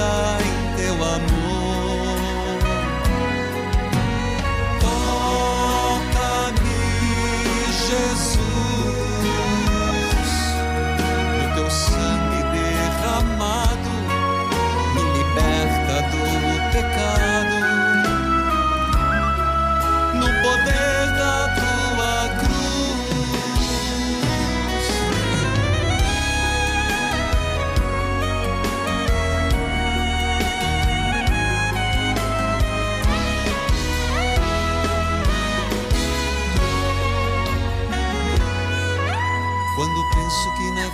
Em teu amor. Toca-me, Jesus, o teu sangue derramado me liberta do pecado.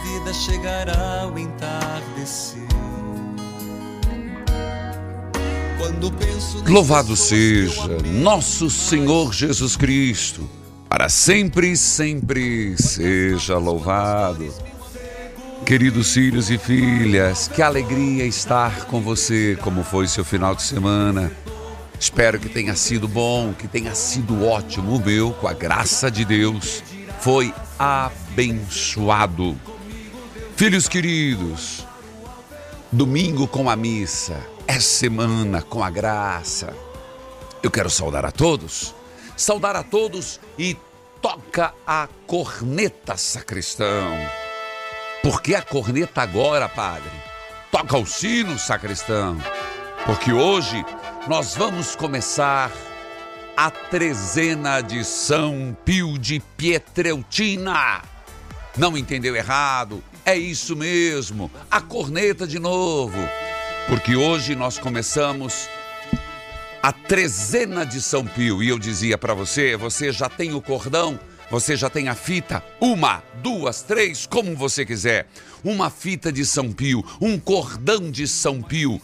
Vida chegará o entardecer. Louvado seja nosso Senhor Jesus Cristo, para sempre e sempre seja louvado. Queridos filhos e filhas, que alegria estar com você, como foi seu final de semana. Espero que tenha sido bom, que tenha sido ótimo. O meu, com a graça de Deus, foi abençoado. Filhos queridos, domingo com a missa, é semana com a graça. Eu quero saudar a todos, saudar a todos e toca a corneta, sacristão. Por que a corneta agora, padre? Toca o sino, sacristão. Porque hoje nós vamos começar a trezena de São Pio de Pietreutina. Não entendeu errado? É isso mesmo, a corneta de novo. Porque hoje nós começamos a trezena de São Pio. E eu dizia para você: você já tem o cordão, você já tem a fita, uma, duas, três, como você quiser. Uma fita de São Pio, um cordão de São Pio.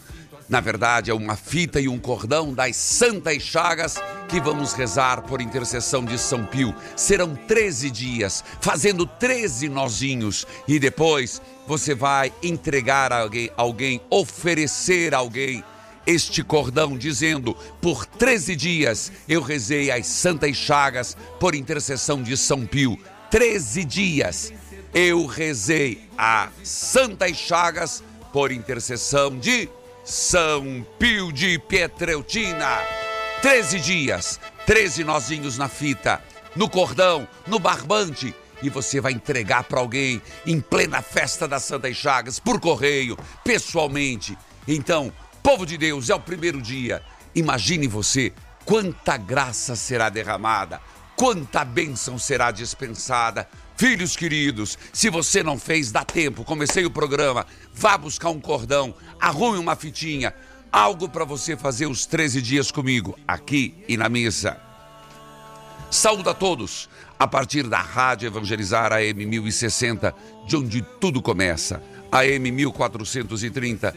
Na verdade, é uma fita e um cordão das Santas Chagas que vamos rezar por intercessão de São Pio. Serão 13 dias, fazendo 13 nozinhos. E depois você vai entregar a alguém, alguém oferecer a alguém este cordão, dizendo: Por 13 dias eu rezei as Santas Chagas por intercessão de São Pio. 13 dias eu rezei as Santas Chagas por intercessão de São Pio de Pietreutina. 13 dias, 13 nozinhos na fita, no cordão, no barbante. E você vai entregar para alguém em plena festa das Santas Chagas, por correio, pessoalmente. Então, povo de Deus, é o primeiro dia. Imagine você quanta graça será derramada, quanta bênção será dispensada. Filhos queridos, se você não fez, dá tempo. Comecei o programa. Vá buscar um cordão, arrume uma fitinha, algo para você fazer os 13 dias comigo, aqui e na mesa. Saúde a todos a partir da Rádio Evangelizar AM 1060, de onde tudo começa. AM 1430,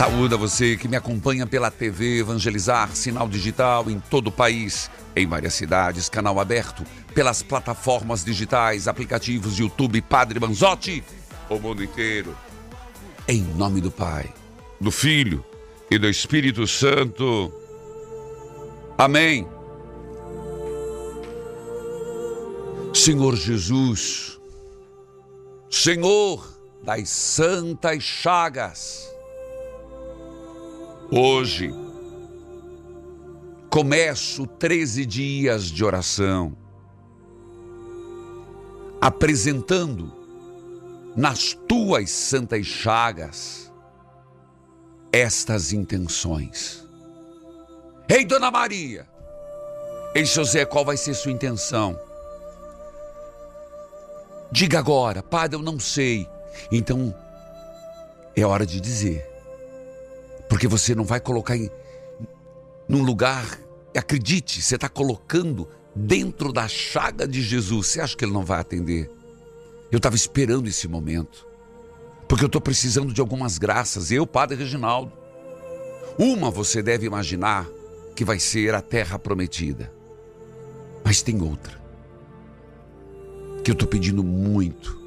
Saúde a você que me acompanha pela TV Evangelizar, sinal digital em todo o país, em várias cidades, canal aberto, pelas plataformas digitais, aplicativos YouTube Padre Manzotti, o mundo inteiro. Em nome do Pai, do Filho e do Espírito Santo. Amém. Senhor Jesus, Senhor das Santas Chagas, Hoje, começo 13 dias de oração, apresentando nas tuas santas chagas estas intenções. Ei, Dona Maria! Ei, José, qual vai ser sua intenção? Diga agora, Padre, eu não sei. Então, é hora de dizer. Porque você não vai colocar em num lugar, acredite, você está colocando dentro da chaga de Jesus. Você acha que ele não vai atender? Eu estava esperando esse momento. Porque eu estou precisando de algumas graças. Eu, Padre Reginaldo. Uma você deve imaginar que vai ser a terra prometida. Mas tem outra. Que eu estou pedindo muito.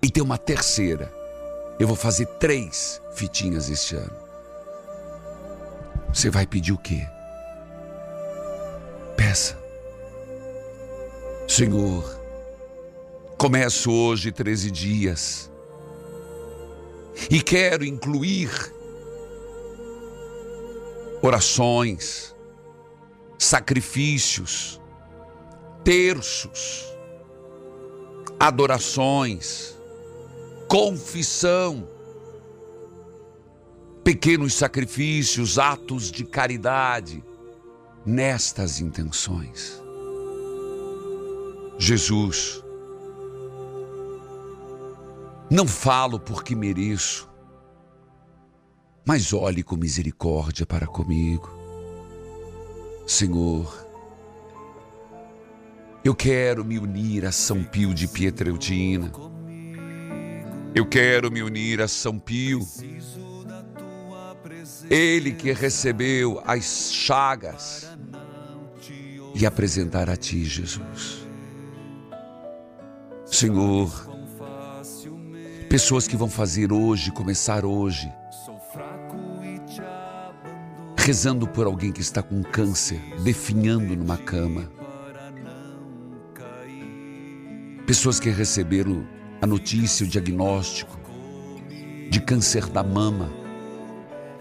E tem uma terceira. Eu vou fazer três fitinhas este ano. Você vai pedir o quê? Peça. Senhor, começo hoje 13 dias e quero incluir orações, sacrifícios, terços, adorações, confissão, pequenos sacrifícios, atos de caridade nestas intenções. Jesus, não falo porque mereço, mas olhe com misericórdia para comigo. Senhor, eu quero me unir a São Pio de Pietreutina. Eu quero me unir a São Pio. Ele que recebeu as chagas e apresentar a Ti, Jesus. Senhor, pessoas que vão fazer hoje, começar hoje, rezando por alguém que está com câncer, definhando numa cama. Pessoas que receberam a notícia, o diagnóstico de câncer da mama.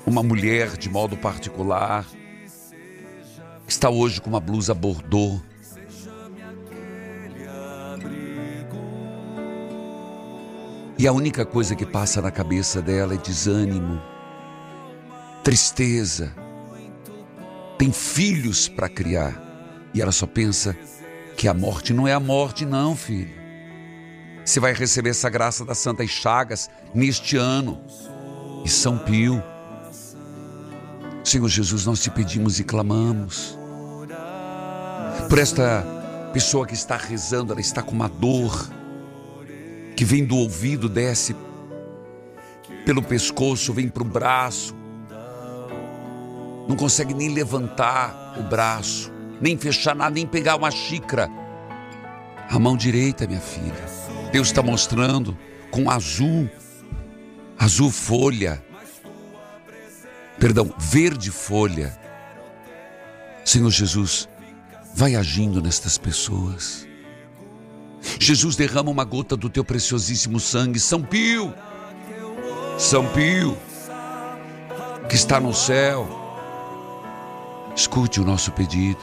Uma mulher, de modo particular, está hoje com uma blusa bordô. E a única coisa que passa na cabeça dela é desânimo, tristeza. Tem filhos para criar e ela só pensa que a morte não é a morte, não, filho. Você vai receber essa graça das Santas Chagas neste ano. E São Pio. Senhor Jesus, nós te pedimos e clamamos. Por esta pessoa que está rezando, ela está com uma dor que vem do ouvido, desce pelo pescoço, vem para o braço, não consegue nem levantar o braço, nem fechar nada, nem pegar uma xícara. A mão direita, minha filha, Deus está mostrando com azul, azul folha, perdão, verde folha. Senhor Jesus, vai agindo nestas pessoas. Jesus derrama uma gota do teu preciosíssimo sangue, São Pio, São Pio, que está no céu. Escute o nosso pedido.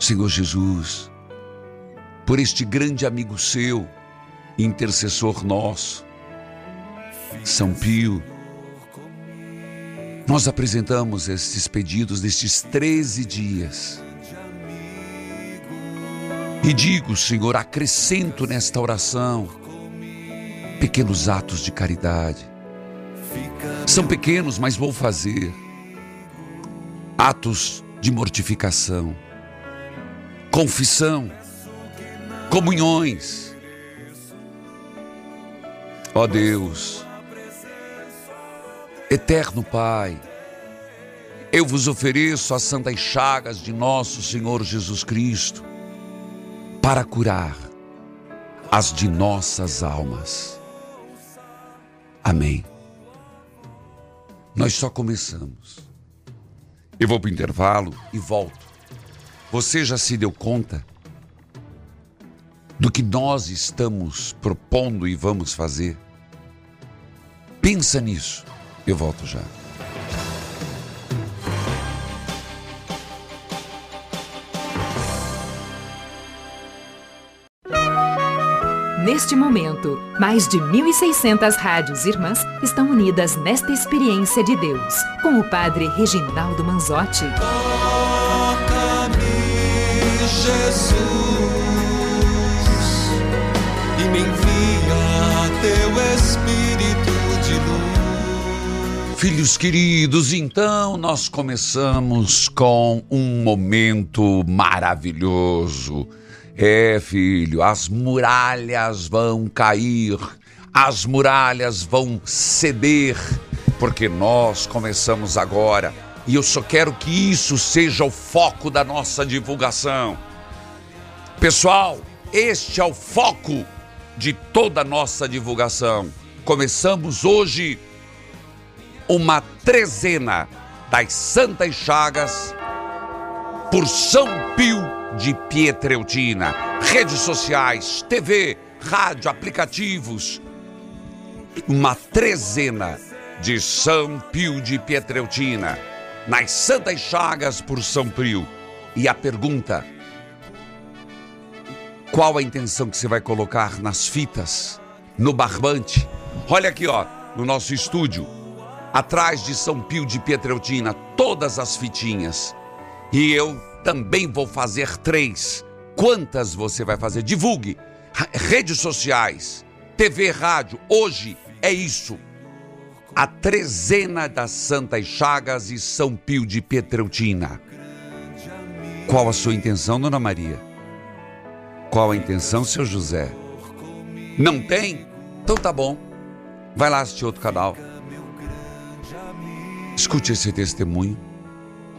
Senhor Jesus, por este grande amigo seu, intercessor nosso, São Pio, nós apresentamos estes pedidos destes 13 dias. E digo, Senhor, acrescento nesta oração pequenos atos de caridade. São pequenos, mas vou fazer. Atos de mortificação, confissão, comunhões. Ó Deus, Eterno Pai, eu vos ofereço as santas chagas de nosso Senhor Jesus Cristo para curar as de nossas almas. Amém. Nós só começamos. Eu vou para o intervalo e volto. Você já se deu conta do que nós estamos propondo e vamos fazer? Pensa nisso. Eu volto já. Neste momento, mais de 1.600 rádios irmãs estão unidas nesta experiência de Deus, com o Padre Reginaldo Manzotti. Toca-me, Jesus, Filhos queridos, então nós começamos com um momento maravilhoso. É, filho, as muralhas vão cair, as muralhas vão ceder, porque nós começamos agora e eu só quero que isso seja o foco da nossa divulgação. Pessoal, este é o foco de toda a nossa divulgação. Começamos hoje uma trezena das Santas Chagas por São Pio de Pietreutina. Redes sociais, TV, rádio, aplicativos. Uma trezena de São Pio de Pietreutina. Nas Santas Chagas por São Pio. E a pergunta: qual a intenção que você vai colocar nas fitas, no barbante? Olha aqui, ó, no nosso estúdio, atrás de São Pio de Pietreutina, todas as fitinhas. E eu também vou fazer três. Quantas você vai fazer? Divulgue. Redes sociais, TV, rádio. Hoje é isso. A trezena das Santas Chagas e São Pio de Pietreutina. Qual a sua intenção, Dona Maria? Qual a intenção, seu José? Não tem? Então tá bom. Vai lá assistir outro canal. Escute esse testemunho.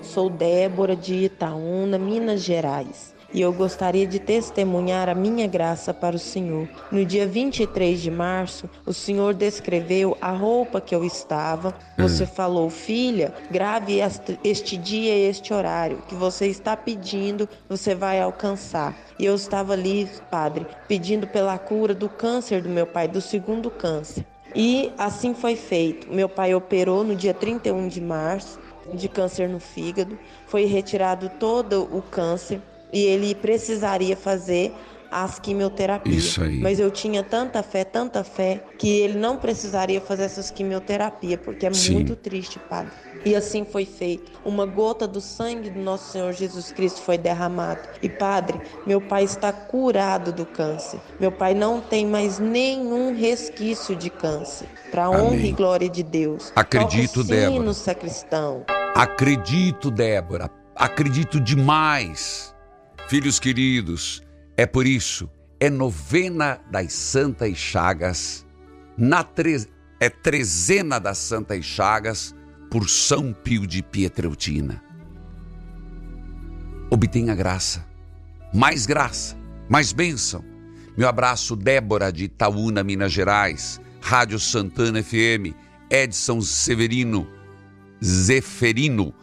Sou Débora de Itaúna, Minas Gerais. E eu gostaria de testemunhar a minha graça para o Senhor. No dia 23 de março, o Senhor descreveu a roupa que eu estava. Você falou, filha, grave este- este dia e este horário que você está pedindo, você vai alcançar. E eu estava ali, padre, pedindo pela cura do câncer do meu pai, do segundo câncer. E assim foi feito. Meu pai operou no dia 31 de março de câncer no fígado. Foi retirado todo o câncer e ele precisaria fazer as quimioterapias. Isso aí. Mas eu tinha tanta fé, tanta fé, que ele não precisaria fazer essas quimioterapias, porque é Sim. muito triste, padre. E assim foi feito. Uma gota do sangue do nosso Senhor Jesus Cristo foi derramado. E padre, meu pai está curado do câncer. Meu pai não tem mais nenhum resquício de câncer. Para honra e glória de Deus. Acredito, sino, Débora. sacristão. Acredito, Débora, acredito demais. Filhos queridos, é por isso, é novena das Santas Chagas, na tre... é trezena das Santas Chagas por São Pio de Pietreutina. Obtenha graça, mais graça, mais bênção. Meu abraço, Débora de Itaúna, Minas Gerais, Rádio Santana FM, Edson Severino, Zeferino,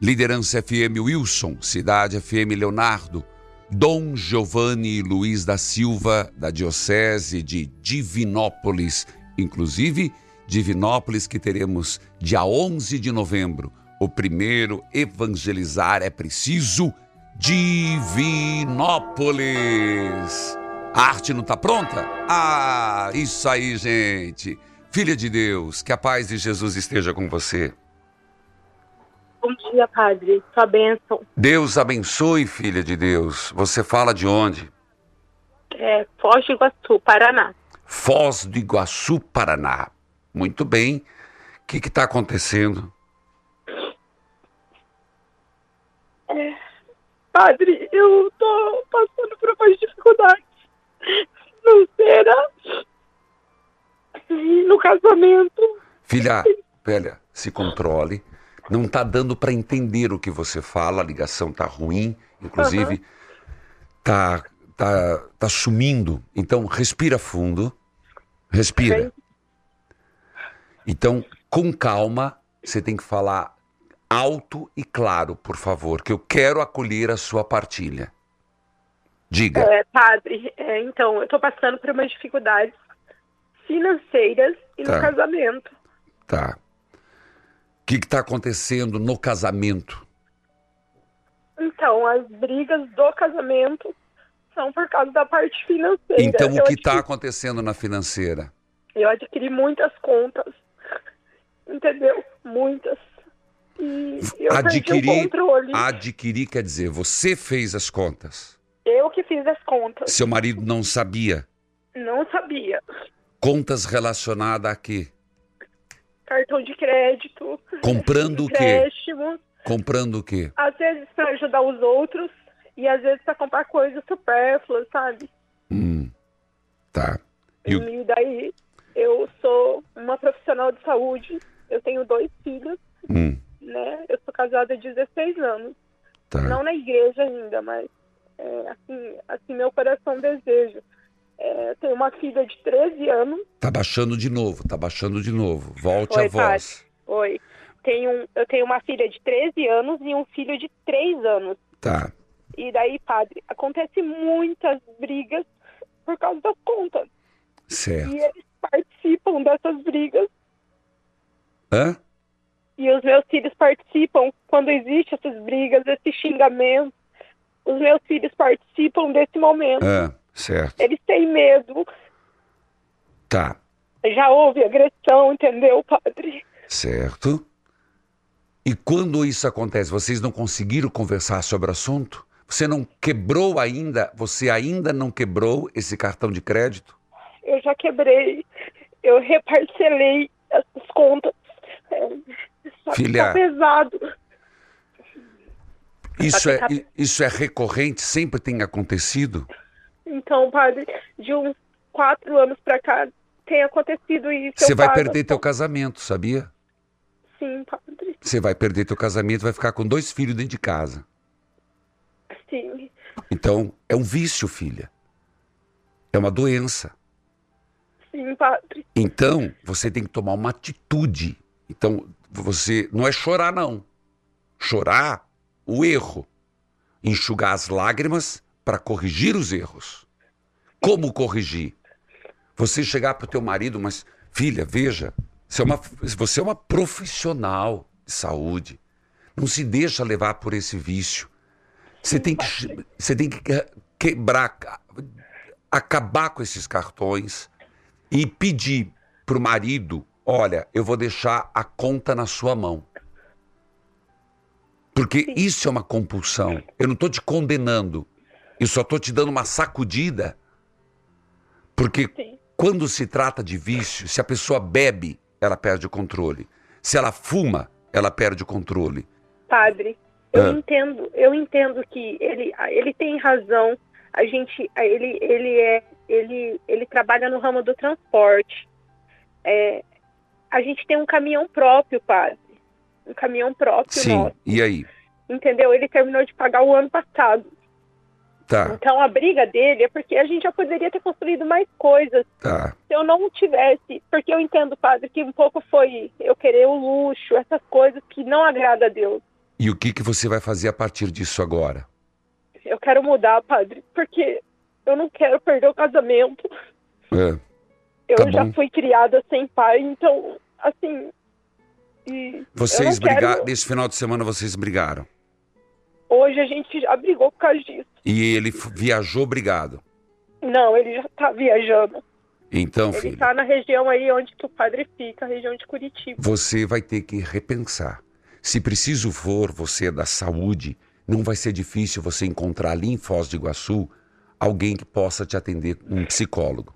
Liderança FM Wilson, Cidade FM Leonardo, Dom Giovanni Luiz da Silva, da Diocese de Divinópolis, inclusive Divinópolis que teremos dia 11 de novembro. O primeiro evangelizar é preciso Divinópolis. A arte não está pronta? Ah, isso aí, gente. Filha de Deus, que a paz de Jesus esteja com você. Bom dia, padre. Sua bênção. Deus abençoe, filha de Deus. Você fala de onde? É Foz do Iguaçu, Paraná. Foz do Iguaçu, Paraná. Muito bem. O que está acontecendo? Padre, eu tô passando por umas dificuldades financeiras e no casamento. Filha, velha, se controle. Não está dando para entender o que você fala, a ligação tá ruim, inclusive tá, tá, tá sumindo. Então, respira fundo. Respira. Então, com calma, você tem que falar alto e claro, por favor, que eu quero acolher a sua partilha. Diga. É, padre, é, então, eu tô passando por umas dificuldades financeiras e Tá. no casamento. Tá. O que está acontecendo no casamento? Então, as brigas do casamento compulsão por causa da parte financeira. Então, o Eu que está adquiri- acontecendo na financeira? Eu adquiri muitas contas, entendeu? Muitas. E eu Adquirir, controle. adquirir quer dizer, você fez as contas. Eu que fiz as contas. Seu marido não sabia. Não sabia. Contas relacionadas a quê? Cartão de crédito. Comprando o quê? Comprando o quê? Às vezes para ajudar os outros e às vezes para comprar coisas supérfluas, sabe? Hum, tá. E E daí eu sou uma profissional de saúde. Eu tenho dois filhos, hum, né? Eu sou casada há 16 anos. tá. Não na igreja ainda, mas é, assim, assim meu coração deseja. É, eu tenho uma filha de 13 anos. Tá baixando de novo, tá baixando de novo. Volte Oi, a voz. Oi. Tenho, eu tenho uma filha de 13 anos e um filho de 3 anos. Tá. E daí, padre, acontece muitas brigas por causa das contas. Certo. E eles participam dessas brigas. Hã? E os meus filhos participam quando existem essas brigas, esses xingamentos. Os meus filhos participam desse momento. Hã? Certo. Eles têm medo. Tá. Já houve agressão, entendeu, padre? Certo. E quando isso acontece, vocês não conseguiram conversar sobre o assunto? Você não quebrou ainda, você ainda não quebrou esse cartão de crédito? Eu já quebrei. Eu reparcelei essas contas. É, que Filha. tá pesado. Isso é, tá- isso é recorrente? Sempre tem acontecido? Então, padre, de uns quatro anos pra cá tem acontecido isso. Você vai pago- perder teu casamento, sabia? Sim, padre. Você vai perder teu casamento, vai ficar com dois filhos dentro de casa. Sim. Então, é um vício, filha. É uma doença. Sim, padre. Então, você tem que tomar uma atitude. Então, você não é chorar não. Chorar o erro, enxugar as lágrimas para corrigir os erros. Como corrigir? Você chegar para o teu marido, mas filha, veja, você é, uma, você é uma profissional de saúde. Não se deixa levar por esse vício. Você tem que, você tem que que- quebrar, acabar com esses cartões e pedir para o marido: olha, eu vou deixar a conta na sua mão. Porque isso é uma compulsão. Eu não estou te condenando. Eu só estou te dando uma sacudida. Porque Sim. quando se trata de vício, se a pessoa bebe, ela perde o controle. Se ela fuma, ela perde o controle. Padre, eu Ah. entendo, eu entendo que ele, ele tem razão. A gente, ele, ele é, ele, ele trabalha no ramo do transporte. É, a gente tem um caminhão próprio, padre. Um caminhão próprio Sim. nosso. E aí? Entendeu? Ele terminou de pagar o ano passado. Tá, Então a briga dele é porque a gente já poderia ter construído mais coisas. tá. Se eu não tivesse, porque eu entendo, padre, que um pouco foi eu querer o luxo, essas coisas que não agrada a Deus. E o que, que você vai fazer a partir disso agora? Eu quero mudar, padre, porque eu não quero perder o casamento. É, Eu Tá já bom. fui criada sem pai, então, assim. Vocês não quero- brigaram. Nesse final de semana vocês brigaram. Hoje a gente já brigou por causa disso. E ele viajou brigado. Não, ele já tá viajando. Então, Ele filho, tá na região aí onde que o padre fica, a região de Curitiba. você vai ter que repensar. Se preciso for, você é da saúde, não vai ser difícil você encontrar ali em Foz do Iguaçu alguém que possa te atender, um psicólogo.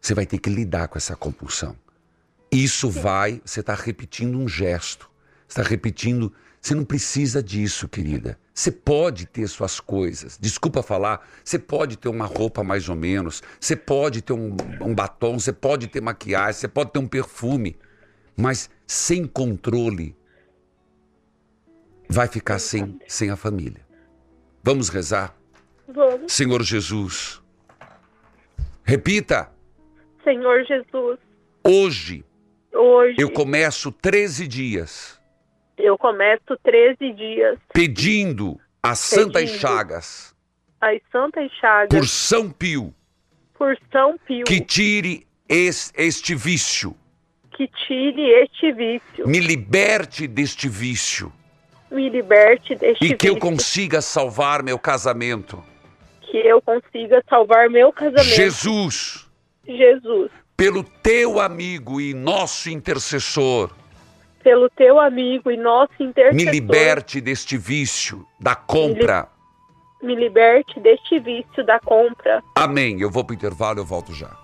Você vai ter que lidar com essa compulsão. Isso vai, você está repetindo um gesto. Você está repetindo, você não precisa disso, querida. Você pode ter suas coisas. Desculpa falar, você pode ter uma roupa mais ou menos, você pode ter um, um batom, você pode ter maquiagem, você pode ter um perfume. Mas sem controle, vai ficar sem, sem a família. Vamos rezar? Vamos. Senhor Jesus, repita, Senhor Jesus, hoje hoje eu começo 13 dias. Eu começo 13 dias. Pedindo as Santas. Chagas. As Santas Chagas. Por São Pio. Por São Pio. Que tire es- este vício, que tire este vício, me liberte deste vício. Me liberte deste e que eu vício, consiga salvar meu casamento. que eu consiga salvar meu casamento. Jesus, Jesus, pelo teu amigo e nosso intercessor, pelo teu amigo e nosso intercessor, me liberte deste vício da compra. me liberte deste vício da compra. Amém. Eu vou para o intervalo, eu volto já.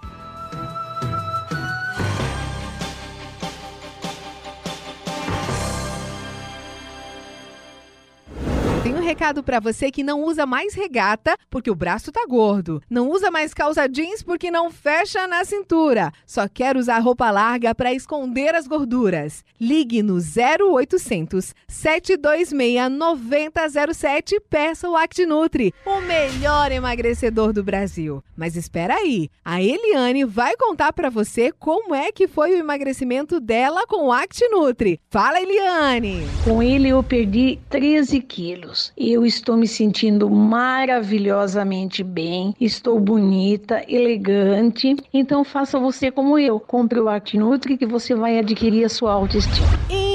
Recado pra você que não usa mais regata porque o braço tá gordo. Não usa mais calça jeans porque não fecha na cintura. Só quer usar roupa larga pra esconder as gorduras. Ligue no 0800 726 9007 e peça o ActiNutri, o melhor emagrecedor do Brasil. Mas espera aí, a Eliane vai contar pra você como é que foi o emagrecimento dela com o ActiNutri. Fala, Eliane! Com ele eu perdi 13 quilos. Eu estou me sentindo maravilhosamente bem, estou bonita, elegante. Então faça você como eu. Compre o ActiNutri que você vai adquirir a sua autoestima.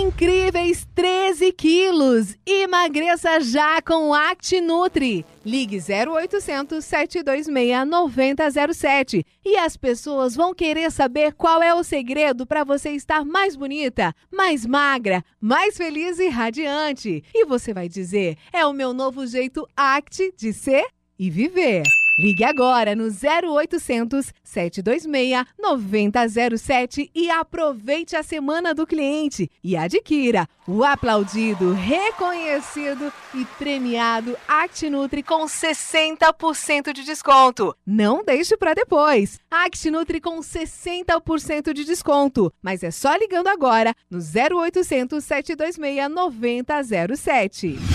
Incríveis 13 quilos! Emagreça já com o ActiNutri. Ligue 0800 726 9007 e as pessoas vão querer saber qual é o segredo para você estar mais bonita, mais magra, mais feliz e radiante. E você vai dizer: é o meu novo jeito Act de ser e viver. Ligue agora no 0800 726 9007 e aproveite a semana do cliente e adquira o aplaudido, reconhecido e premiado ActiNutri com 60% de desconto. Não deixe para depois. ActiNutri com 60% de desconto, mas é só ligando agora no 0800 726 9007.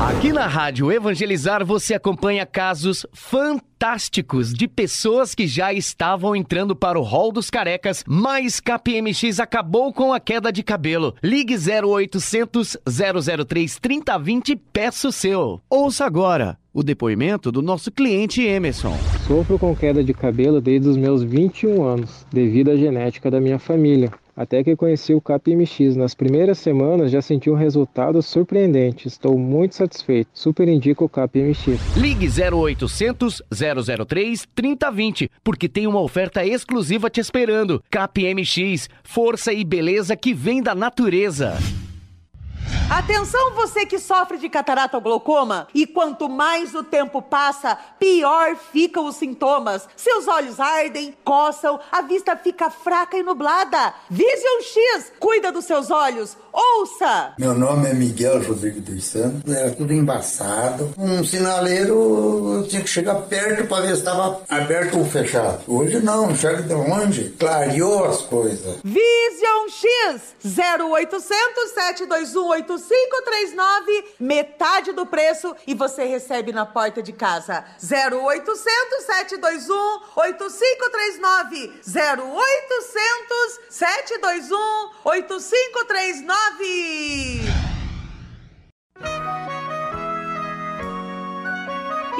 Aqui na Rádio Evangelizar você acompanha casos fantásticos de pessoas que já estavam entrando para o rol dos carecas, mas KPMX acabou com a queda de cabelo. Ligue 0800 003 3020 e peça o seu. Ouça agora o depoimento do nosso cliente Emerson. Sofro com queda de cabelo desde os meus 21 anos, devido à genética da minha família. Até que conheci o KPMX. Nas primeiras semanas já senti um resultado surpreendente. Estou muito satisfeito. Super indico o KPMX. Ligue 0800 003 3020, porque tem uma oferta exclusiva te esperando. KPMX, força e beleza que vem da natureza. Atenção você que sofre de catarata ou glaucoma e quanto mais o tempo passa, pior ficam os sintomas. Seus olhos ardem, coçam, a vista fica fraca e nublada. Vision X cuida dos seus olhos. Ouça! Meu nome é Miguel Rodrigo dos Santos, era tudo embaçado. Um sinaleiro eu tinha que chegar perto para ver se estava aberto ou fechado. Hoje não, enxerga de longe, clareou as coisas. Vision X 0800 721 8539, metade do preço e você recebe na porta de casa. 0800 721 8539. 0800 721 8539.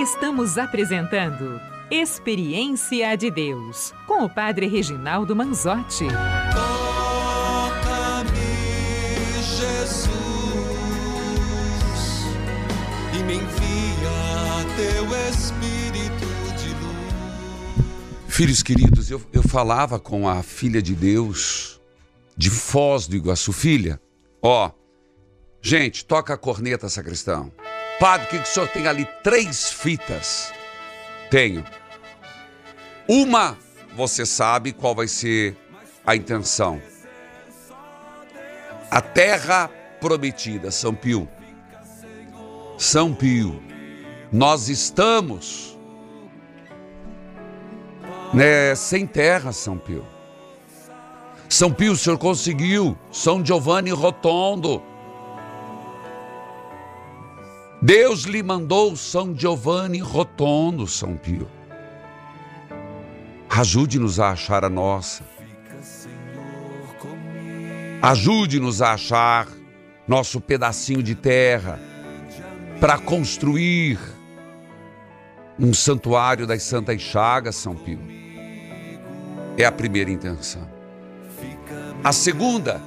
Estamos apresentando Experiência de Deus com o Padre Reginaldo Manzotti. Toca-me, Jesus, e me envia teu Espírito de luz. Filhos queridos, eu, eu falava com a filha de Deus de Foz do Iguaçu, filha. Ó, gente, toca a corneta, sacristão. Padre, o que, que o senhor tem ali? Três fitas. Tenho. Uma, você sabe qual vai ser a intenção. A terra prometida, São Pio. São Pio, nós estamos né, sem terra, São Pio. São Pio, o senhor conseguiu. São Giovanni Rotondo. Deus lhe mandou São Giovanni Rotondo, São Pio. Ajude-nos a achar a nossa. Ajude-nos a achar nosso pedacinho de terra para construir um santuário das Santas Chagas, São Pio. É a primeira intenção. A segunda,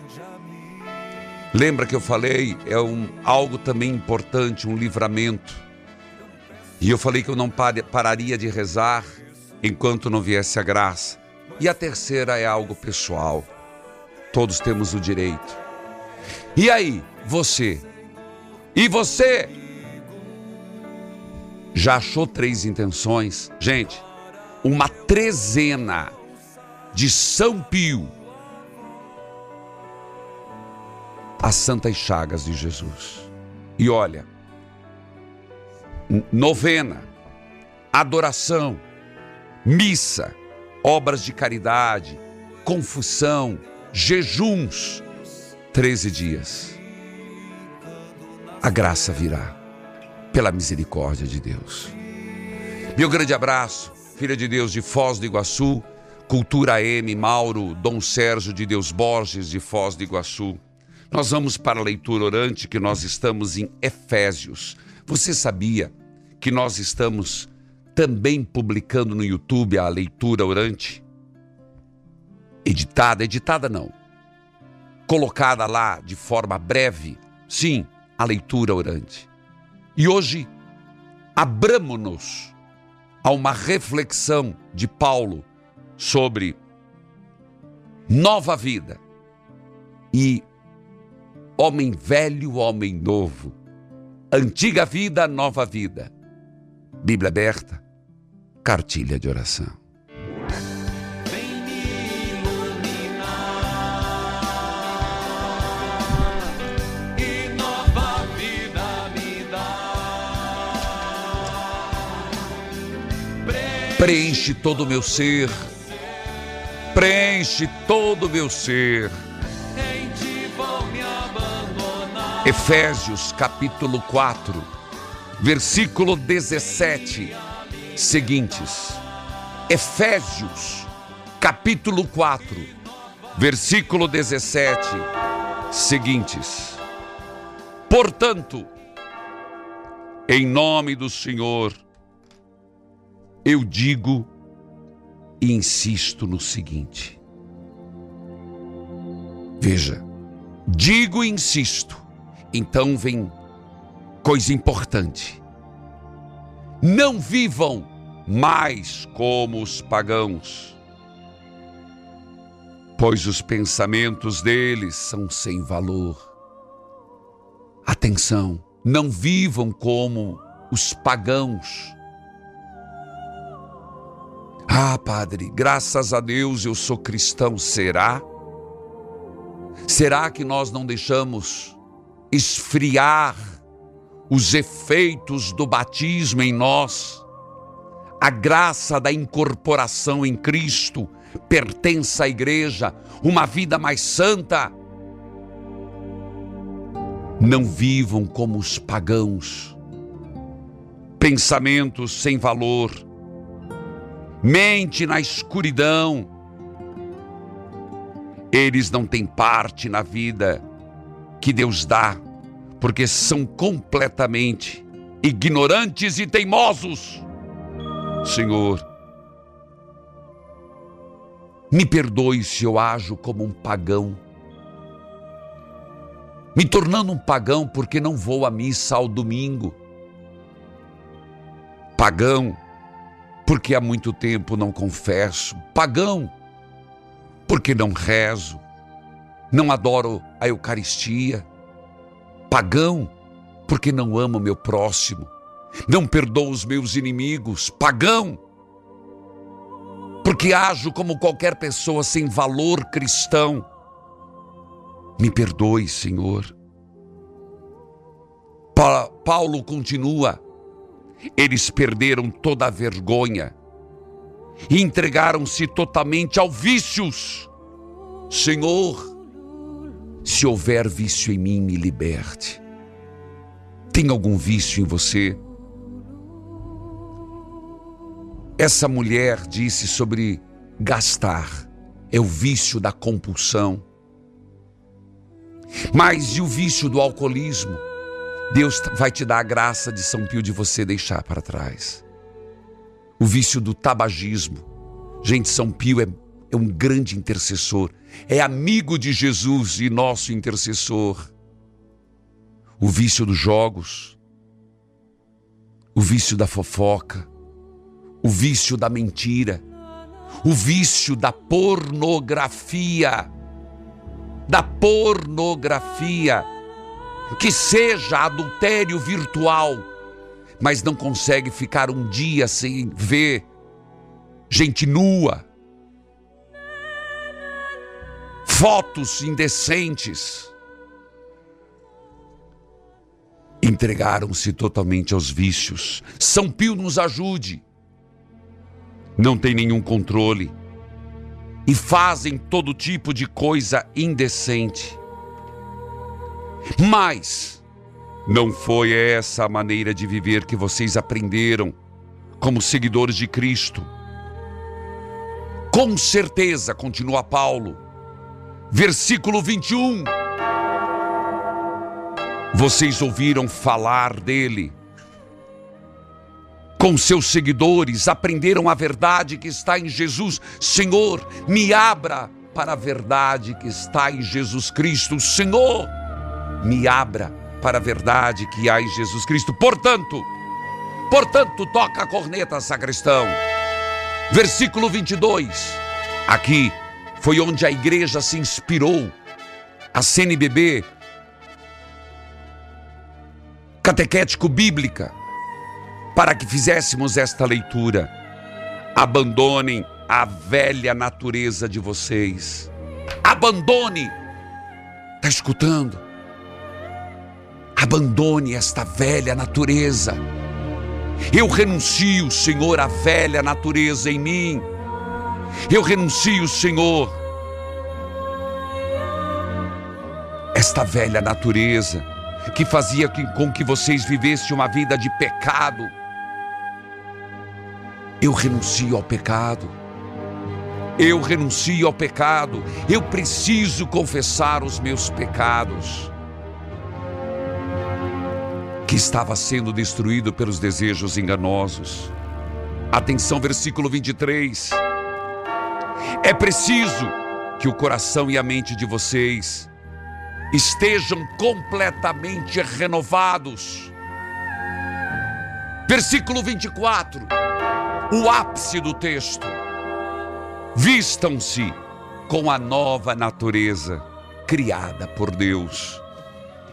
lembra que eu falei, é um, algo também importante, um livramento. E eu falei que eu não pararia de rezar enquanto não viesse a graça. E a terceira é algo pessoal. Todos temos o direito. E aí, você? E você? Já achou três intenções? Gente, uma trezena de São Pio as santas chagas de Jesus. E olha, novena, adoração, missa, obras de caridade, confusão, jejuns, 13 dias. A graça virá pela misericórdia de Deus. Meu grande abraço, filha de Deus de Foz do Iguaçu, Cultura M, Mauro, Dom Sérgio de Deus Borges de Foz do Iguaçu. Nós vamos para a leitura orante que nós estamos em Efésios. Você sabia que nós estamos também publicando no YouTube a leitura orante? Editada, editada não. Colocada lá de forma breve. Sim, a leitura orante. E hoje, abramos-nos a uma reflexão de Paulo sobre nova vida e homem velho, homem novo, antiga vida, nova vida. Bíblia aberta, cartilha de oração. Preenche todo o meu ser, preenche todo o meu ser Efésios capítulo 4, versículo 17, seguintes. Efésios capítulo 4, versículo 17, seguintes. Portanto, em nome do Senhor, eu digo e insisto no seguinte. Veja, digo e insisto então vem coisa importante. Não vivam mais como os pagãos, pois os pensamentos deles são sem valor. Atenção, não vivam como os pagãos. Ah, padre, graças a Deus eu sou cristão. Será? Será que nós não deixamos esfriar os efeitos do batismo em nós, a graça da incorporação em Cristo pertence à igreja, uma vida mais santa. Não vivam como os pagãos, pensamentos sem valor, mente na escuridão. Eles não têm parte na vida que Deus dá, porque são completamente ignorantes e teimosos. Senhor, me perdoe se eu ajo como um pagão, me tornando um pagão porque não vou à missa ao domingo. Pagão, porque há muito tempo não confesso. Pagão, porque não rezo não adoro a Eucaristia, pagão, porque não amo meu próximo, não perdoo os meus inimigos, pagão, porque ajo como qualquer pessoa sem valor cristão. Me perdoe, Senhor. Pa Paulo continua. Eles perderam toda a vergonha e entregaram-se totalmente ao vícios. Senhor, se houver vício em mim, me liberte. Tem algum vício em você? Essa mulher disse sobre gastar, é o vício da compulsão. Mas e o vício do alcoolismo? Deus vai te dar a graça de São Pio de você deixar para trás. O vício do tabagismo. Gente, São Pio é é um grande intercessor, é amigo de Jesus e nosso intercessor. O vício dos jogos, o vício da fofoca, o vício da mentira, o vício da pornografia. Da pornografia. Que seja adultério virtual, mas não consegue ficar um dia sem ver gente nua, fotos indecentes. Entregaram-se totalmente aos vícios. São Pio nos ajude. Não tem nenhum controle e fazem todo tipo de coisa indecente. Mas não foi essa a maneira de viver que vocês aprenderam como seguidores de Cristo. Com certeza, continua Paulo, versículo 21. Vocês ouviram falar dele. Com seus seguidores, aprenderam a verdade que está em Jesus. Senhor, me abra para a verdade que está em Jesus Cristo. Senhor, me abra para a verdade que há em Jesus Cristo. Portanto, portanto, toca a corneta, sacristão. Versículo 22. Aqui foi onde a igreja se inspirou. A CNBB, catequético bíblica, para que fizéssemos esta leitura. Abandonem a velha natureza de vocês. Abandone. Está escutando? Abandone esta velha natureza. Eu renuncio, Senhor, à velha natureza em mim. Eu renuncio, Senhor, esta velha natureza que fazia com que vocês vivessem uma vida de pecado. Eu renuncio ao pecado. Eu renuncio ao pecado. Eu preciso confessar os meus pecados. Que estava sendo destruído pelos desejos enganosos. Atenção, versículo 23. É preciso que o coração e a mente de vocês estejam completamente renovados. Versículo 24, o ápice do texto. Vistam-se com a nova natureza criada por Deus,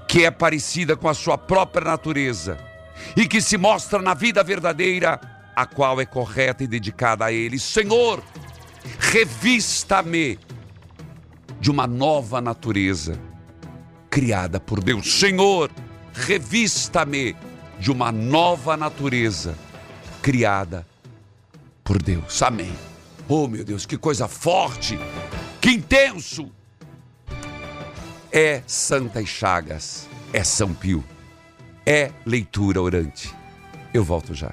que é parecida com a sua própria natureza e que se mostra na vida verdadeira, a qual é correta e dedicada a Ele. Senhor, revista-me de uma nova natureza criada por Deus. Senhor, revista-me de uma nova natureza criada por Deus. Amém. Oh, meu Deus, que coisa forte, que intenso. É Santas Chagas, é São Pio, é leitura orante. Eu volto já.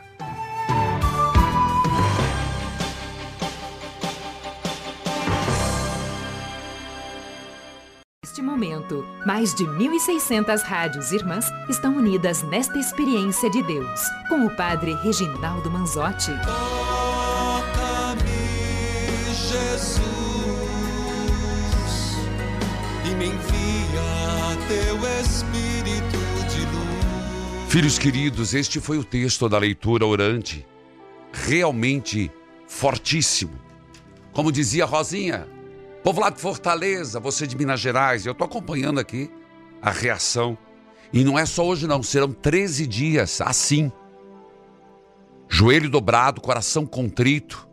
Momento, mais de 1.600 rádios irmãs estão unidas nesta experiência de Deus, com o Padre Reginaldo Manzotti. Toca-me, Jesus, e me envia teu Espírito de luz. Filhos queridos, este foi o texto da leitura orante, realmente fortíssimo. Como dizia Rosinha, povo lá de Fortaleza, você de Minas Gerais, eu estou acompanhando aqui a reação. E não é só hoje, não, serão 13 dias assim. Joelho dobrado, coração contrito.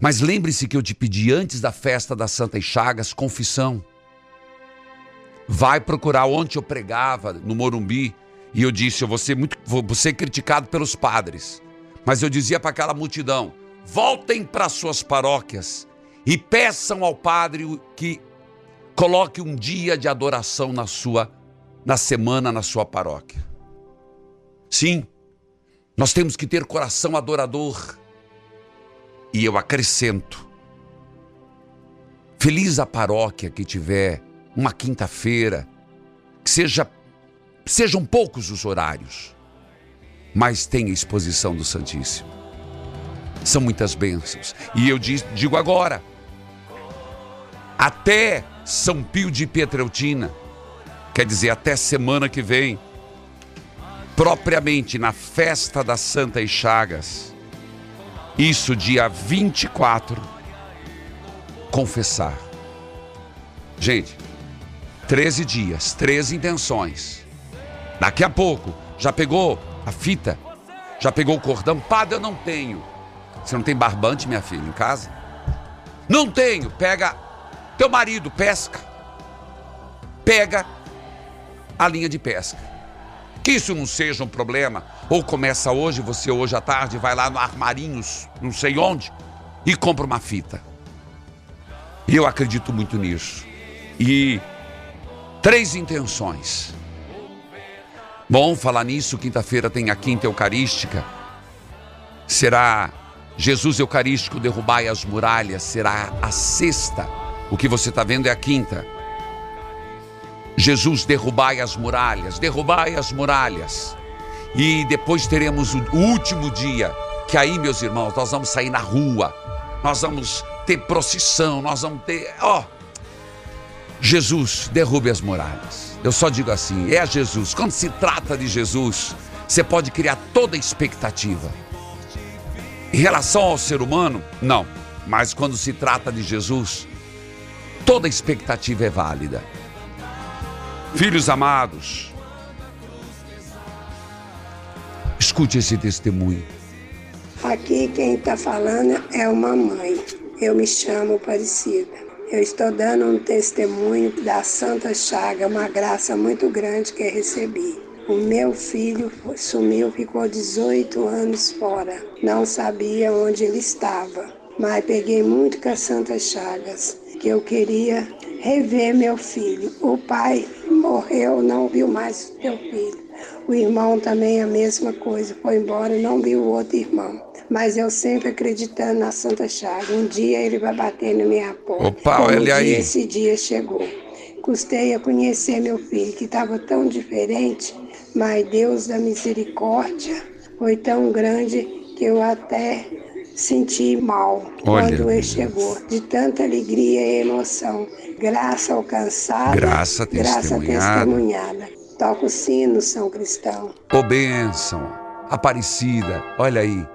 Mas lembre-se que eu te pedi antes da festa das Santas Chagas confissão. Vai procurar onde eu pregava, no Morumbi, e eu disse: eu vou ser, muito, vou ser criticado pelos padres. Mas eu dizia para aquela multidão: voltem para suas paróquias e peçam ao padre que coloque um dia de adoração na sua na semana na sua paróquia. Sim, nós temos que ter coração adorador. E eu acrescento: feliz a paróquia que tiver uma quinta-feira, que seja sejam poucos os horários, mas tenha exposição do Santíssimo. São muitas bênçãos. E eu digo agora, até São Pio de Pietreutina, quer dizer, até semana que vem, propriamente na festa das Santas Chagas, isso dia 24, confessar. Gente, 13 dias, 13 intenções. Daqui a pouco, já pegou a fita? Já pegou o cordão? Padre, eu não tenho. Você não tem barbante, minha filha, em casa? Não tenho. Pega teu marido, pesca. Pega a linha de pesca. Que isso não seja um problema. Ou começa hoje, você hoje à tarde vai lá no Armarinhos, não sei onde, e compra uma fita. E eu acredito muito nisso. E três intenções. Bom, falar nisso, quinta-feira tem a quinta eucarística. Será Jesus Eucarístico derrubai as muralhas, será a sexta. O que você está vendo é a quinta. Jesus derrubai as muralhas, derrubai as muralhas. E depois teremos o último dia, que aí, meus irmãos, nós vamos sair na rua, nós vamos ter procissão, nós vamos ter. Ó, oh, Jesus, derrube as muralhas. Eu só digo assim: é Jesus. Quando se trata de Jesus, você pode criar toda a expectativa. Em relação ao ser humano, não. Mas quando se trata de Jesus, toda expectativa é válida. Filhos amados, escute esse testemunho. Aqui quem está falando é uma mãe. Eu me chamo Aparecida. Eu estou dando um testemunho da Santa Chaga, uma graça muito grande que recebi. O meu filho sumiu, ficou 18 anos fora. Não sabia onde ele estava. Mas peguei muito com as Santas Chagas, que eu queria rever meu filho. O pai morreu, não viu mais meu filho. O irmão também a mesma coisa, foi embora, não viu o outro irmão. Mas eu sempre acreditando na Santa Chaga. Um dia ele vai bater na minha porta. Opa, olha aí. Esse dia chegou. Custei a conhecer meu filho, que estava tão diferente mas Deus da misericórdia foi tão grande que eu até senti mal Olha, quando ele chegou, de tanta alegria e emoção. Graça alcançada, graça testemunhada. Graça testemunhada. Toca o sino, São Cristão. Ô bênção, Aparecida, olha aí,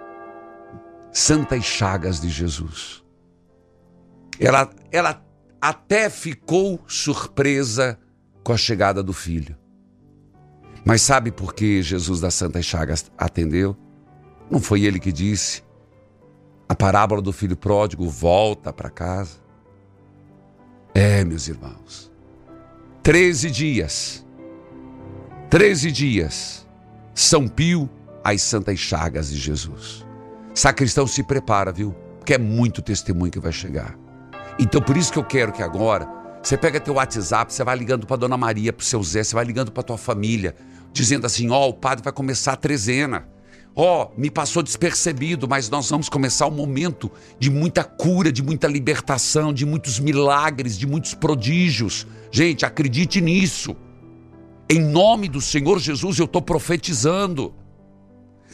Santas Chagas de Jesus. Ela, ela até ficou surpresa com a chegada do filho. Mas sabe por que Jesus das Santas Chagas atendeu? Não foi ele que disse. A parábola do filho pródigo volta para casa. É, meus irmãos. Treze dias. Treze dias. São Pio às Santas Chagas de Jesus. Sacristão se prepara, viu? Porque é muito testemunho que vai chegar. Então por isso que eu quero que agora você pega teu WhatsApp, você vai ligando para Dona Maria, para o seu Zé, você vai ligando para tua família, dizendo assim: ó, oh, o padre vai começar a trezena. Ó, oh, me passou despercebido, mas nós vamos começar um momento de muita cura, de muita libertação, de muitos milagres, de muitos prodígios. Gente, acredite nisso. Em nome do Senhor Jesus, eu estou profetizando.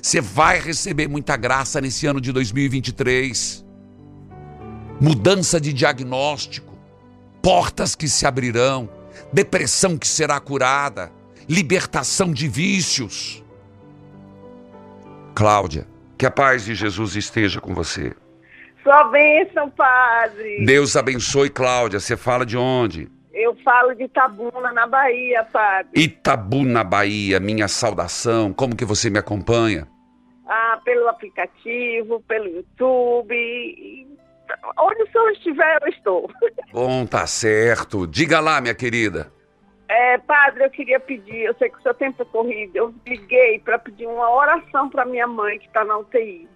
Você vai receber muita graça nesse ano de 2023. Mudança de diagnóstico, portas que se abrirão, depressão que será curada libertação de vícios. Cláudia, que a paz de Jesus esteja com você. Sua bênção, padre. Deus abençoe, Cláudia. Você fala de onde? Eu falo de Itabuna, na Bahia, padre. Itabuna, Bahia, minha saudação. Como que você me acompanha? Ah, pelo aplicativo, pelo YouTube. Onde o senhor estiver, eu estou. Bom, tá certo. Diga lá, minha querida. É, padre, eu queria pedir, eu sei que o seu tempo é corrido, eu liguei para pedir uma oração para minha mãe que está na UTI.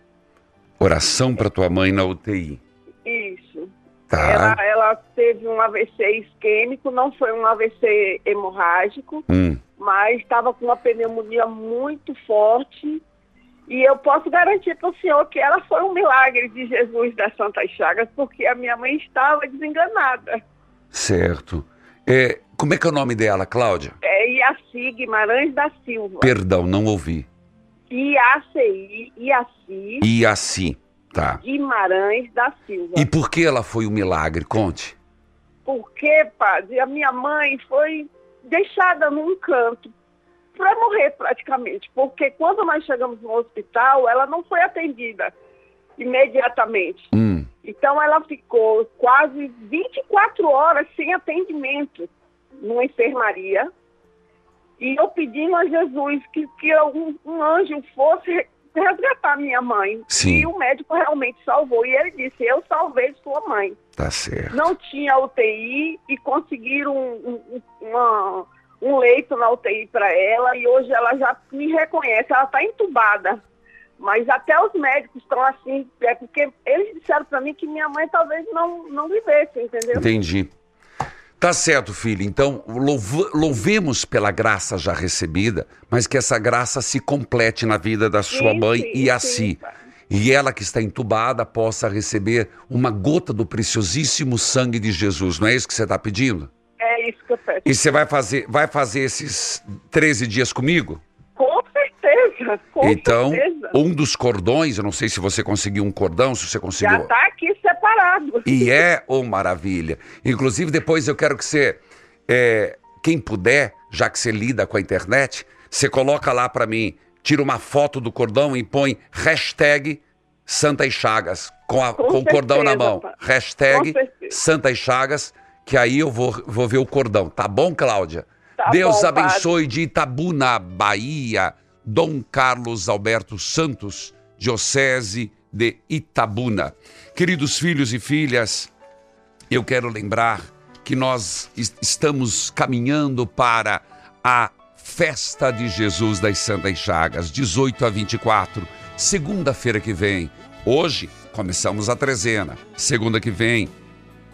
Oração para tua mãe na UTI. Isso. Tá. Ela, ela, teve um AVC isquêmico, não foi um AVC hemorrágico, hum. mas estava com uma pneumonia muito forte. E eu posso garantir para o senhor que ela foi um milagre de Jesus das Santas Chagas, porque a minha mãe estava desenganada. Certo. É, como é que é o nome dela, Cláudia? É Iaci Guimarães da Silva. Perdão, não ouvi. Iaci, Iaci. Iaci, tá. Guimarães da Silva. E por que ela foi um milagre? Conte. Porque, padre, a minha mãe foi deixada num canto para morrer praticamente, porque quando nós chegamos no hospital, ela não foi atendida imediatamente. Hum. Então ela ficou quase 24 horas sem atendimento numa enfermaria. E eu pedindo a Jesus que, que um, um anjo fosse resgatar minha mãe. Sim. E o médico realmente salvou. E ele disse: Eu salvei sua mãe. Tá certo. Não tinha UTI e conseguiram um, um, uma- um leito na UTI para ela. E hoje ela já me reconhece. Ela está entubada. Mas até os médicos estão assim, é porque eles disseram para mim que minha mãe talvez não, não vivesse, entendeu? Entendi. Tá certo, filho. Então, louvemos pela graça já recebida, mas que essa graça se complete na vida da sua Sim, mãe sim, e a si. E ela que está entubada possa receber uma gota do preciosíssimo sangue de Jesus. Não é isso que você está pedindo? É isso que eu peço. E você vai fazer, vai fazer esses 13 dias comigo? Certeza, com então, certeza. um dos cordões, eu não sei se você conseguiu um cordão, se você Já conseguiu. está aqui separado. E é, oh maravilha. Inclusive, depois eu quero que você, é, quem puder, já que você lida com a internet, você coloca lá pra mim, tira uma foto do cordão e põe hashtag Santa e Chagas, com, a- Com com o cordão na certeza, mão. pai. Hashtag certeza. Santa e Chagas, que aí eu vou, vou ver o cordão. Tá bom, Cláudia? Tá Deus bom, abençoe de Itabuna, Bahia, Dom Carlos Alberto Santos, Diocese de Itabuna. Queridos filhos e filhas, eu quero lembrar que nós es- estamos caminhando para a Festa de Jesus das Santas Chagas, 18 a 24, segunda-feira que vem. Hoje começamos a trezena, segunda que vem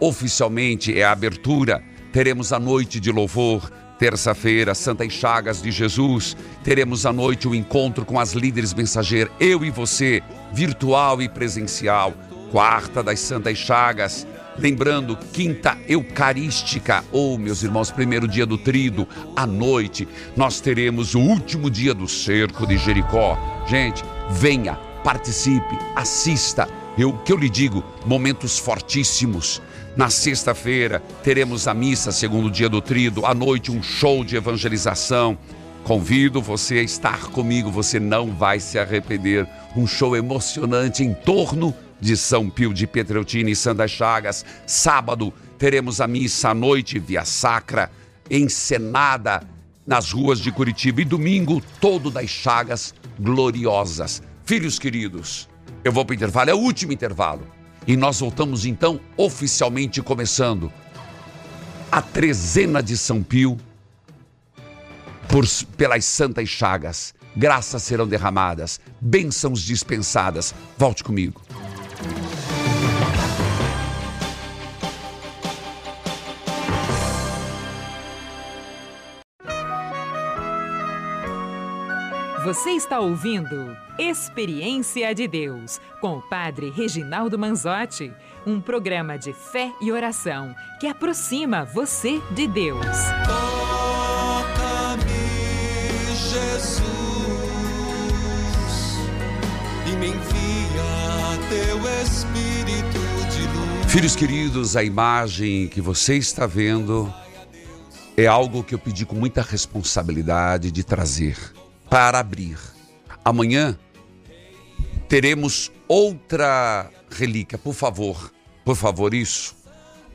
oficialmente é a abertura. Teremos a noite de louvor. Terça-feira, Santas Chagas de Jesus. Teremos à noite o encontro com as líderes mensageiras, eu e você, virtual e presencial. Quarta das Santas Chagas. Lembrando, quinta eucarística, ou meus irmãos, primeiro dia do trido, à noite, nós teremos o último dia do cerco de Jericó. Gente, venha, participe, assista. Eu que eu lhe digo, momentos fortíssimos. Na sexta-feira teremos a missa, segundo dia do trido, à noite um show de evangelização. Convido você a estar comigo, você não vai se arrepender. Um show emocionante em torno de São Pio de Pietreutina e Santa Chagas. Sábado teremos a missa à noite via sacra, encenada nas ruas de Curitiba. E domingo, todo das Chagas gloriosas. Filhos queridos, eu vou para o intervalo, é o último intervalo. E nós voltamos então, oficialmente começando a trezena de São Pio por, pelas Santas Chagas. Graças serão derramadas, bênçãos dispensadas. Volte comigo. Você está ouvindo Experiência de Deus com o Padre Reginaldo Manzotti, um programa de fé e oração que aproxima você de Deus. Toca-me, Jesus, e me envia teu Espírito de luz. Filhos queridos, a imagem que você está vendo é algo que eu pedi com muita responsabilidade de trazer para abrir. Amanhã teremos outra relíquia, por favor, por favor, isso.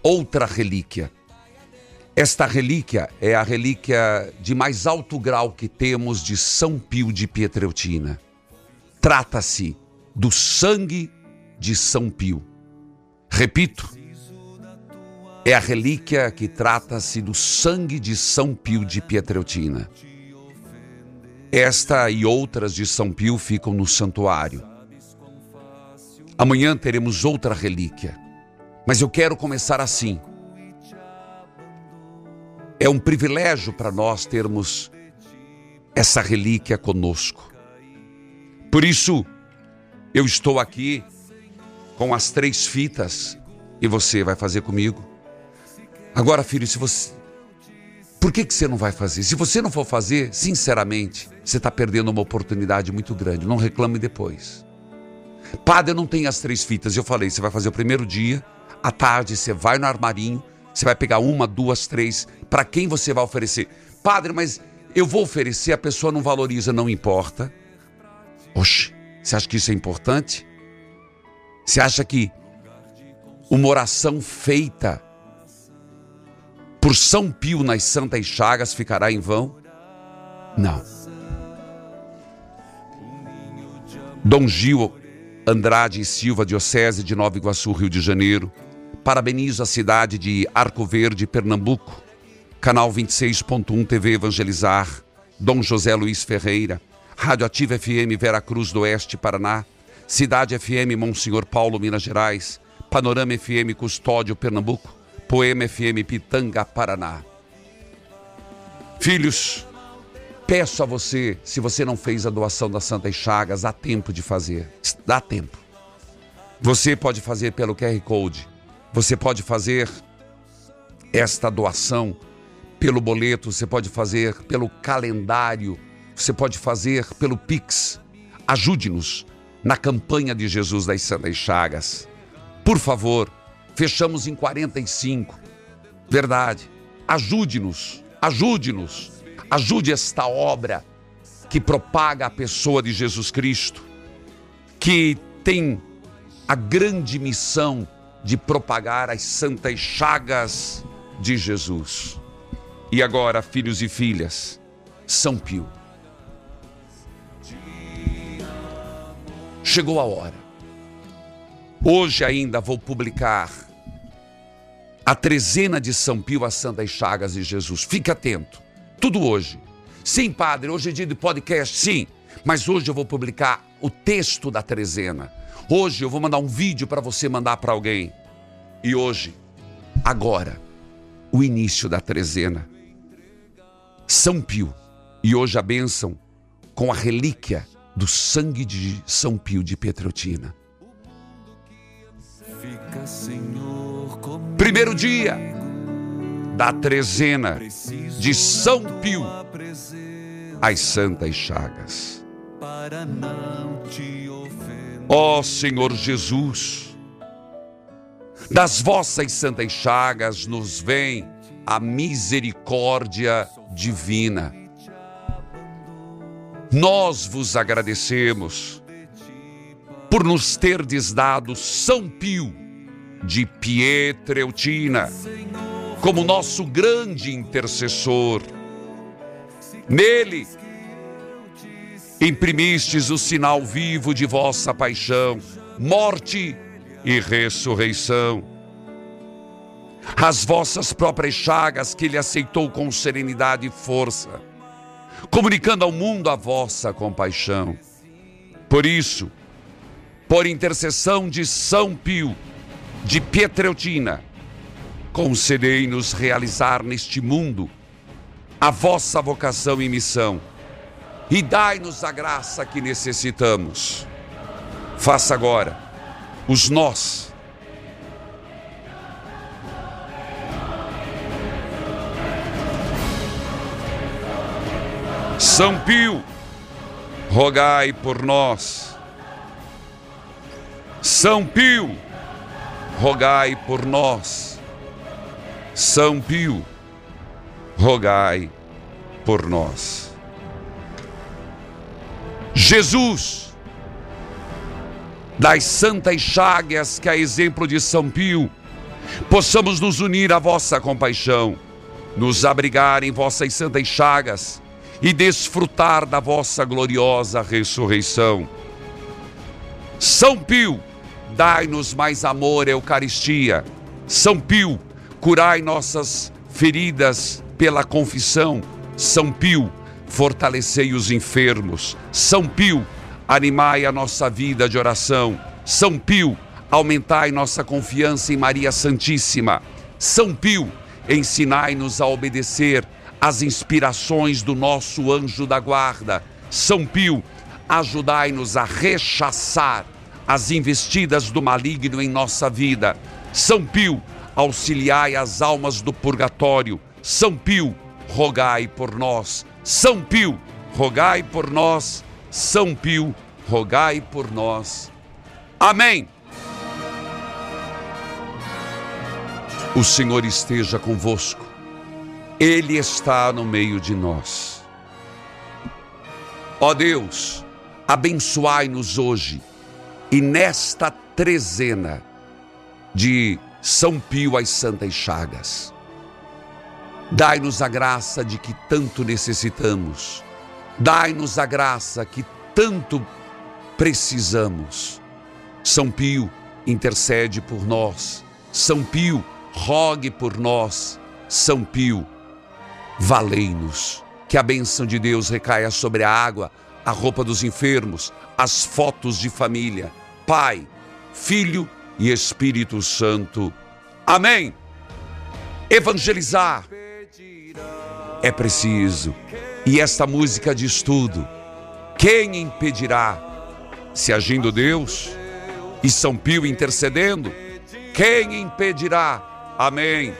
Outra relíquia. Esta relíquia é a relíquia de mais alto grau que temos de São Pio de Pietreutina. Trata-se do sangue de São Pio. Repito, é a relíquia que trata-se do sangue de São Pio de Pietreutina. Esta e outras de São Pio ficam no santuário. Amanhã teremos outra relíquia, mas eu quero começar assim. É um privilégio para nós termos essa relíquia conosco. Por isso, eu estou aqui com as três fitas e você vai fazer comigo. Agora, filho, se você. Por que, que você não vai fazer? Se você não for fazer, sinceramente, você está perdendo uma oportunidade muito grande. Não reclame depois. Padre, eu não tenho as três fitas. Eu falei, você vai fazer o primeiro dia, à tarde você vai no armarinho, você vai pegar uma, duas, três. Para quem você vai oferecer? Padre, mas eu vou oferecer, a pessoa não valoriza, não importa. Oxe, você acha que isso é importante? Você acha que uma oração feita por São Pio nas Santas Chagas ficará em vão? Não. Dom Gil Andrade e Silva, Diocese de Nova Iguaçu, Rio de Janeiro. Parabenizo a cidade de Arco Verde, Pernambuco. Canal 26.1 TV Evangelizar. Dom José Luiz Ferreira. Rádio Ativa FM Vera Cruz do Oeste, Paraná. Cidade FM Monsenhor Paulo, Minas Gerais. Panorama FM Custódio, Pernambuco. Poema FM Pitanga, Paraná. Filhos, peço a você, se você não fez a doação das Santas Chagas, há tempo de fazer. Dá tempo. Você pode fazer pelo QR Code. Você pode fazer esta doação pelo boleto, você pode fazer pelo calendário, você pode fazer pelo Pix. Ajude-nos na campanha de Jesus das Santas Chagas. Por favor, fechamos em 45. Verdade. Ajude-nos, ajude-nos, ajude esta obra que propaga a pessoa de Jesus Cristo, que tem a grande missão de propagar as santas chagas de Jesus. E agora, filhos e filhas, São Pio. Chegou a hora. Hoje ainda vou publicar a trezena de São Pio, as Santas Chagas de Jesus. Fique atento. Tudo hoje. Sim, padre, hoje é dia de podcast, sim. Mas hoje eu vou publicar o texto da trezena. Hoje eu vou mandar um vídeo para você mandar para alguém. E hoje, agora, o início da trezena. São Pio. E hoje a bênção com a relíquia do sangue de São Pio de Petrotina. Primeiro dia da trezena de São Pio, as Santas Chagas. Ó Senhor Jesus, das vossas santas chagas nos vem a misericórdia divina. Nós vos agradecemos por nos terdes dado São Pio de Pietreutina como nosso grande intercessor. Nele imprimistes o sinal vivo de vossa paixão, morte e ressurreição. As vossas próprias chagas que ele aceitou com serenidade e força, comunicando ao mundo a vossa compaixão. Por isso, por intercessão de São Pio, de Pietreutina, concedei-nos realizar neste mundo a vossa vocação e missão e dai-nos a graça que necessitamos. Faça agora os nós. São Pio, rogai por nós. São Pio, rogai por nós. São Pio, rogai por nós. Jesus, das santas chagas que a exemplo de São Pio, possamos nos unir à vossa compaixão, nos abrigar em vossas santas chagas e desfrutar da vossa gloriosa ressurreição. São Pio, dai-nos mais amor Eucaristia. São Pio, curai nossas feridas pela confissão. São Pio, fortalecei os enfermos. São Pio, animai a nossa vida de oração. São Pio, aumentai nossa confiança em Maria Santíssima. São Pio, ensinai-nos a obedecer às inspirações do nosso anjo da guarda. São Pio, ajudai-nos a rechaçar as investidas do maligno em nossa vida. São Pio, auxiliai as almas do purgatório. São Pio, rogai por nós. São Pio, rogai por nós. São Pio, rogai por nós. Amém. O Senhor esteja convosco. Ele está no meio de nós. Ó Deus, abençoai-nos hoje e nesta trezena de São Pio às Santas Chagas. Dai-nos a graça de que tanto necessitamos. Dai-nos a graça que tanto precisamos. São Pio, intercede por nós. São Pio, rogue por nós. São Pio, valei-nos. Que a bênção de Deus recaia sobre a água, a roupa dos enfermos, as fotos de família. Pai, Filho e Espírito Santo. Amém. Evangelizar é preciso. E esta música diz tudo. Quem impedirá? Se agindo Deus e São Pio intercedendo, quem impedirá? Amém.